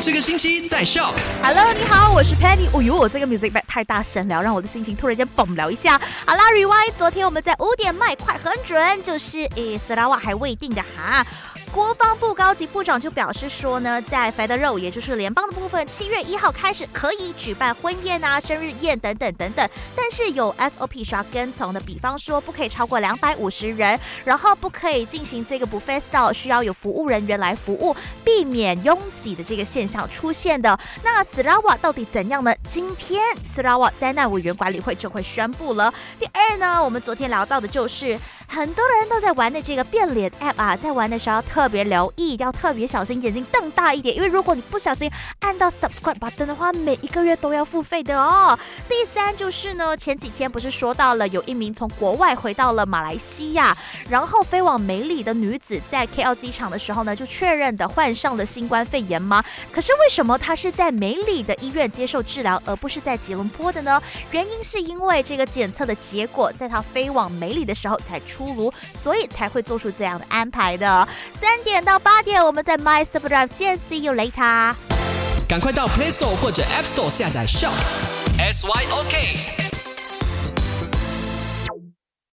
这个星期在笑。Hello，你好，我是 Penny。哦呦，这个 music back 太大声了，让我的心情突然间蹦了一下。好啦，Rewind，昨天我们在五点卖快很准，就是诶，斯拉瓦还未定的哈。国防部高级部长就表示说呢，在 Federal 也就是联邦的部分，七月一号开始可以举办婚宴啊、生日宴等等等等，但是有 SOP 需要跟从的，比方说不可以超过两百五十人，然后不可以进行这个 buffet style，需要有服务人员来服务，避免拥挤的这个现象出现的。那 s r a w a 到底怎样呢？今天 s r a w a 灾难委员管理会就会宣布了。第二呢，我们昨天聊到的就是。很多人都在玩的这个变脸 App 啊，在玩的时候要特别留意，要特别小心，眼睛瞪大一点，因为如果你不小心按到 Subscribe button 的话，每一个月都要付费的哦。第三就是呢，前几天不是说到了有一名从国外回到了马来西亚，然后飞往梅里的女子，在 KL 机场的时候呢，就确认的患上了新冠肺炎吗？可是为什么她是在梅里的医院接受治疗，而不是在吉隆坡的呢？原因是因为这个检测的结果在她飞往梅里的时候才出。出炉，所以才会做出这样的安排的。三点到八点，我们在 My s u b r i v e 见，See you later。赶快到 Play Store 或者 App Store 下载 Shop S Y O K。